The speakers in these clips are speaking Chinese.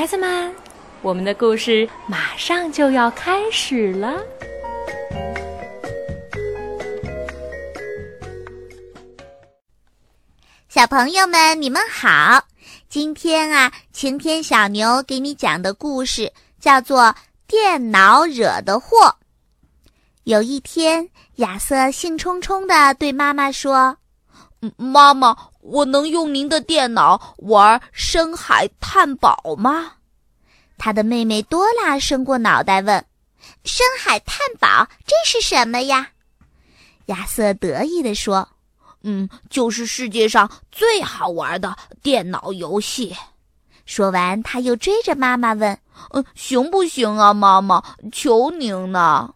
孩子们，我们的故事马上就要开始了。小朋友们，你们好！今天啊，晴天小牛给你讲的故事叫做《电脑惹的祸》。有一天，亚瑟兴冲冲地对妈妈说：“妈妈，我能用您的电脑玩深海探宝吗？”他的妹妹多拉伸过脑袋问：“深海探宝这是什么呀？”亚瑟得意地说。嗯，就是世界上最好玩的电脑游戏。说完，他又追着妈妈问：“嗯，行不行啊，妈妈？求您了。”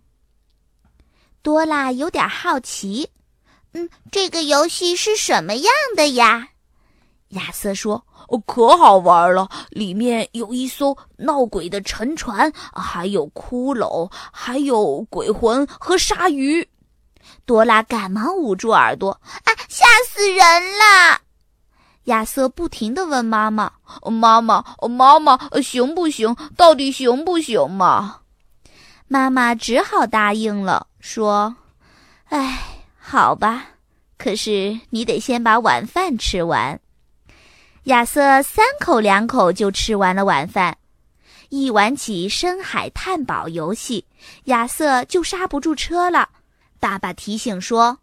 多拉有点好奇：“嗯，这个游戏是什么样的呀？”亚瑟说：“哦，可好玩了，里面有一艘闹鬼的沉船，还有骷髅，还有鬼魂和鲨鱼。”多拉赶忙捂住耳朵，啊，吓死人了！亚瑟不停地问妈妈：“妈妈，妈妈，行不行？到底行不行嘛？”妈妈只好答应了，说：“哎，好吧，可是你得先把晚饭吃完。”亚瑟三口两口就吃完了晚饭。一玩起深海探宝游戏，亚瑟就刹不住车了。爸爸提醒说：“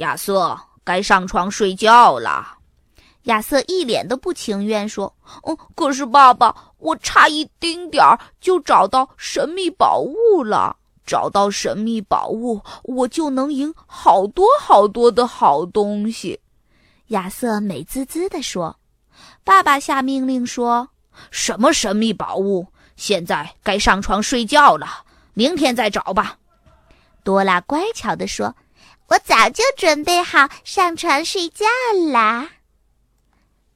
亚瑟，该上床睡觉了。”亚瑟一脸的不情愿说：“哦，可是爸爸，我差一丁点儿就找到神秘宝物了。找到神秘宝物，我就能赢好多好多的好东西。”亚瑟美滋滋地说。爸爸下命令说：“什么神秘宝物？现在该上床睡觉了，明天再找吧。”多拉乖巧地说：“我早就准备好上床睡觉啦。”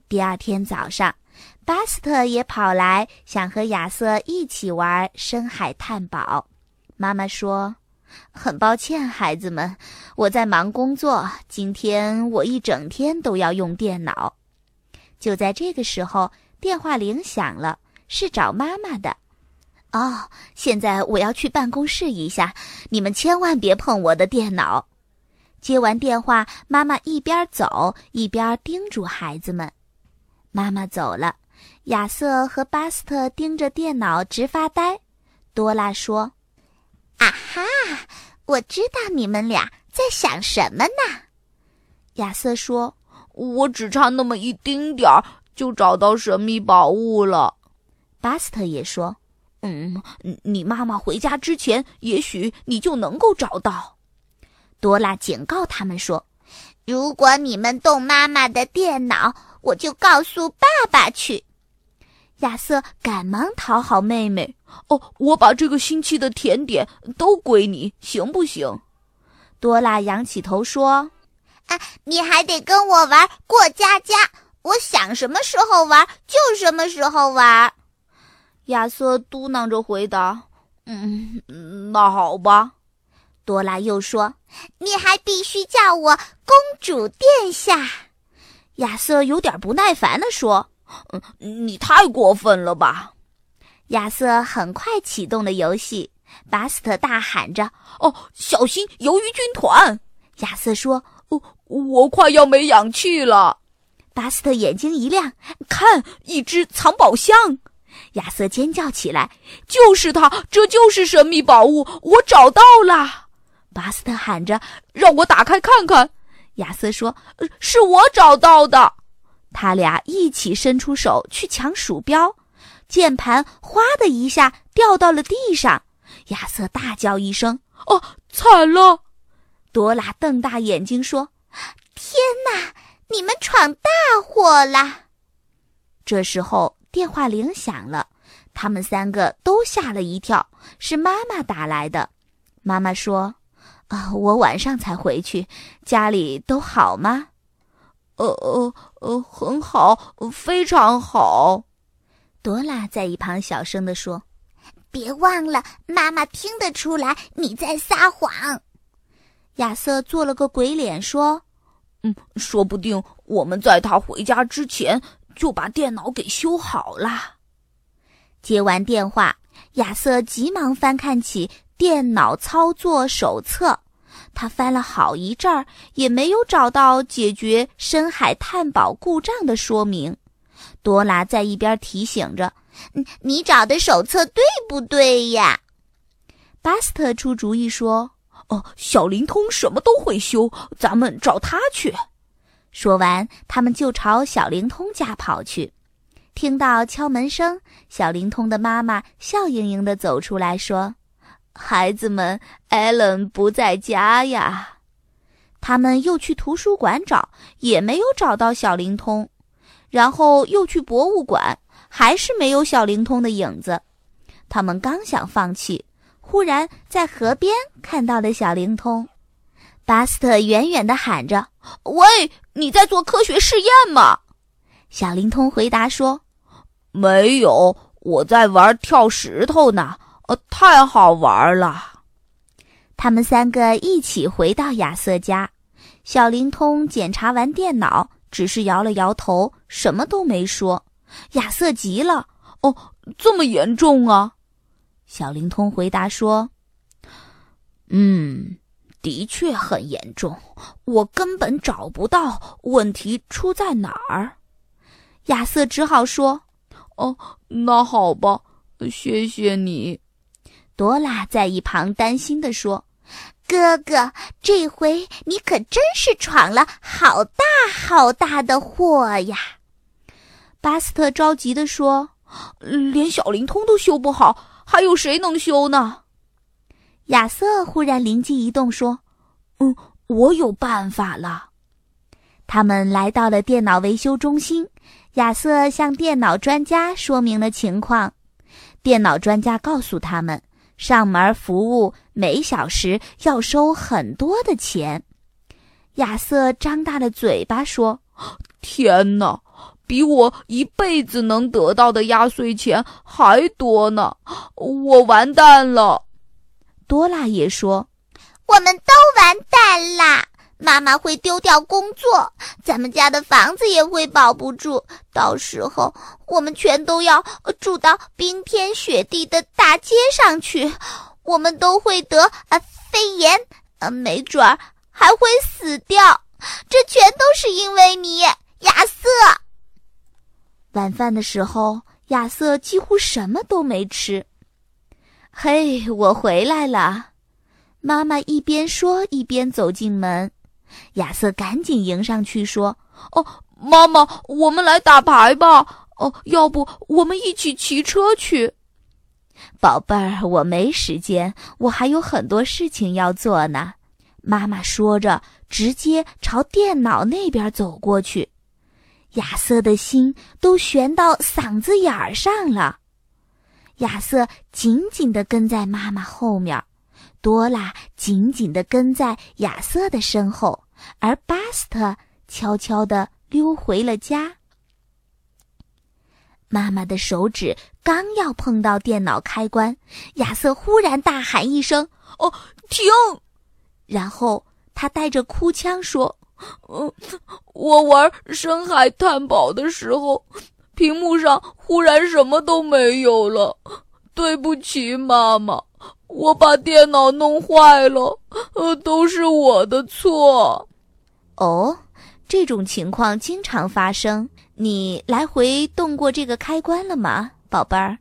第二天早上，巴斯特也跑来，想和亚瑟一起玩深海探宝。妈妈说：“很抱歉，孩子们，我在忙工作。今天我一整天都要用电脑。”就在这个时候，电话铃响了，是找妈妈的。哦，现在我要去办公室一下，你们千万别碰我的电脑。接完电话，妈妈一边走一边叮嘱孩子们。妈妈走了，亚瑟和巴斯特盯着电脑直发呆。多拉说：“啊哈，我知道你们俩在想什么呢。”亚瑟说：“我只差那么一丁点儿就找到神秘宝物了。”巴斯特也说。嗯，你妈妈回家之前，也许你就能够找到。多拉警告他们说：“如果你们动妈妈的电脑，我就告诉爸爸去。”亚瑟赶忙讨好妹妹：“哦，我把这个星期的甜点都归你，行不行？”多拉仰起头说：“啊，你还得跟我玩过家家，我想什么时候玩就什么时候玩。”亚瑟嘟囔着回答：“嗯，那好吧。”多拉又说：“你还必须叫我公主殿下。”亚瑟有点不耐烦地说：“嗯，你太过分了吧！”亚瑟很快启动了游戏，巴斯特大喊着：“哦，小心鱿鱼军团！”亚瑟说：“哦，我快要没氧气了。”巴斯特眼睛一亮：“看，一只藏宝箱！”亚瑟尖叫起来：“就是它，这就是神秘宝物，我找到了！”巴斯特喊着：“让我打开看看。”亚瑟说：“是我找到的。”他俩一起伸出手去抢鼠标，键盘哗的一下掉到了地上。亚瑟大叫一声：“哦，惨了！”多拉瞪大眼睛说：“天哪，你们闯大祸了！”这时候。电话铃响了，他们三个都吓了一跳，是妈妈打来的。妈妈说：“啊，我晚上才回去，家里都好吗？”“呃呃呃，很好，非常好。”多拉在一旁小声地说：“别忘了，妈妈听得出来你在撒谎。”亚瑟做了个鬼脸说：“嗯，说不定我们在他回家之前。”就把电脑给修好了。接完电话，亚瑟急忙翻看起电脑操作手册。他翻了好一阵儿，也没有找到解决深海探宝故障的说明。多拉在一边提醒着：“你找的手册对不对呀？”巴斯特出主意说：“哦，小灵通什么都会修，咱们找他去。”说完，他们就朝小灵通家跑去。听到敲门声，小灵通的妈妈笑盈盈地走出来说。孩子们，艾伦不在家呀。他们又去图书馆找，也没有找到小灵通。然后又去博物馆，还是没有小灵通的影子。他们刚想放弃，忽然在河边看到了小灵通。巴斯特远远地喊着：“喂，你在做科学试验吗？”小灵通回答说：“没有，我在玩跳石头呢。”呃，太好玩了！他们三个一起回到亚瑟家。小灵通检查完电脑，只是摇了摇头，什么都没说。亚瑟急了：“哦，这么严重啊？”小灵通回答说：“嗯，的确很严重，我根本找不到问题出在哪儿。”亚瑟只好说：“哦，那好吧，谢谢你。”多拉在一旁担心地说：“哥哥，这回你可真是闯了好大好大的祸呀！”巴斯特着急地说：“连小灵通都修不好，还有谁能修呢？”亚瑟忽然灵机一动说：“嗯，我有办法了。”他们来到了电脑维修中心，亚瑟向电脑专家说明了情况。电脑专家告诉他们。上门服务每小时要收很多的钱。亚瑟张大了嘴巴说：“天哪，比我一辈子能得到的压岁钱还多呢！我完蛋了。”多拉也说：“我们都完蛋啦！”妈妈会丢掉工作，咱们家的房子也会保不住。到时候我们全都要住到冰天雪地的大街上去，我们都会得啊肺炎，呃，没准儿还会死掉。这全都是因为你，亚瑟。晚饭的时候，亚瑟几乎什么都没吃。嘿，我回来了！妈妈一边说一边走进门。亚瑟赶紧迎上去说：“哦，妈妈，我们来打牌吧。哦，要不我们一起骑车去？”宝贝儿，我没时间，我还有很多事情要做呢。妈妈说着，直接朝电脑那边走过去。亚瑟的心都悬到嗓子眼儿上了。亚瑟紧紧地跟在妈妈后面。多拉紧紧地跟在亚瑟的身后，而巴斯特悄悄地溜回了家。妈妈的手指刚要碰到电脑开关，亚瑟忽然大喊一声：“哦，停！”然后他带着哭腔说：“嗯，我玩深海探宝的时候，屏幕上忽然什么都没有了，对不起，妈妈。”我把电脑弄坏了，呃，都是我的错。哦，这种情况经常发生。你来回动过这个开关了吗，宝贝儿？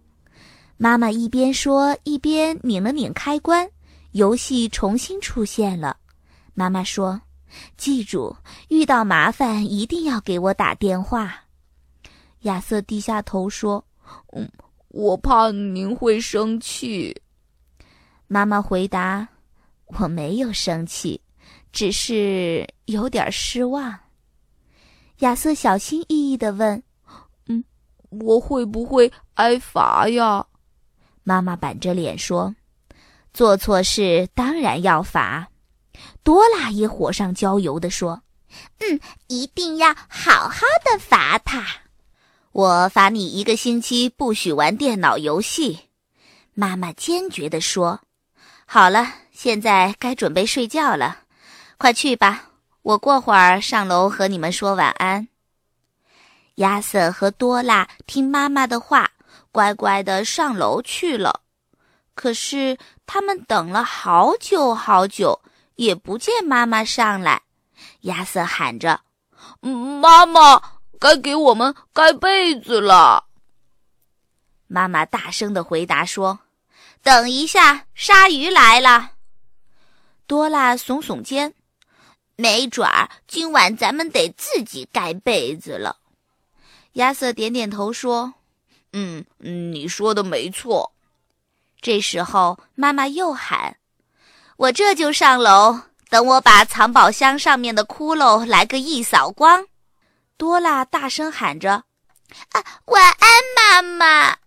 妈妈一边说一边拧了拧开关，游戏重新出现了。妈妈说：“记住，遇到麻烦一定要给我打电话。”亚瑟低下头说：“嗯，我怕您会生气。”妈妈回答：“我没有生气，只是有点失望。”亚瑟小心翼翼地问：“嗯，我会不会挨罚呀？”妈妈板着脸说：“做错事当然要罚。”多拉也火上浇油地说：“嗯，一定要好好的罚他。我罚你一个星期不许玩电脑游戏。”妈妈坚决地说。好了，现在该准备睡觉了，快去吧。我过会儿上楼和你们说晚安。亚瑟和多拉听妈妈的话，乖乖的上楼去了。可是他们等了好久好久，也不见妈妈上来。亚瑟喊着：“妈妈，该给我们盖被子了。”妈妈大声的回答说：“等一下，鲨鱼来了。”多拉耸耸肩：“没准儿今晚咱们得自己盖被子了。”亚瑟点点头说：“嗯，你说的没错。”这时候，妈妈又喊：“我这就上楼，等我把藏宝箱上面的窟窿来个一扫光。”多拉大声喊着：“啊，晚安，妈妈！”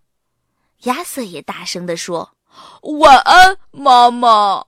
亚瑟也大声地说：“晚安，妈妈。”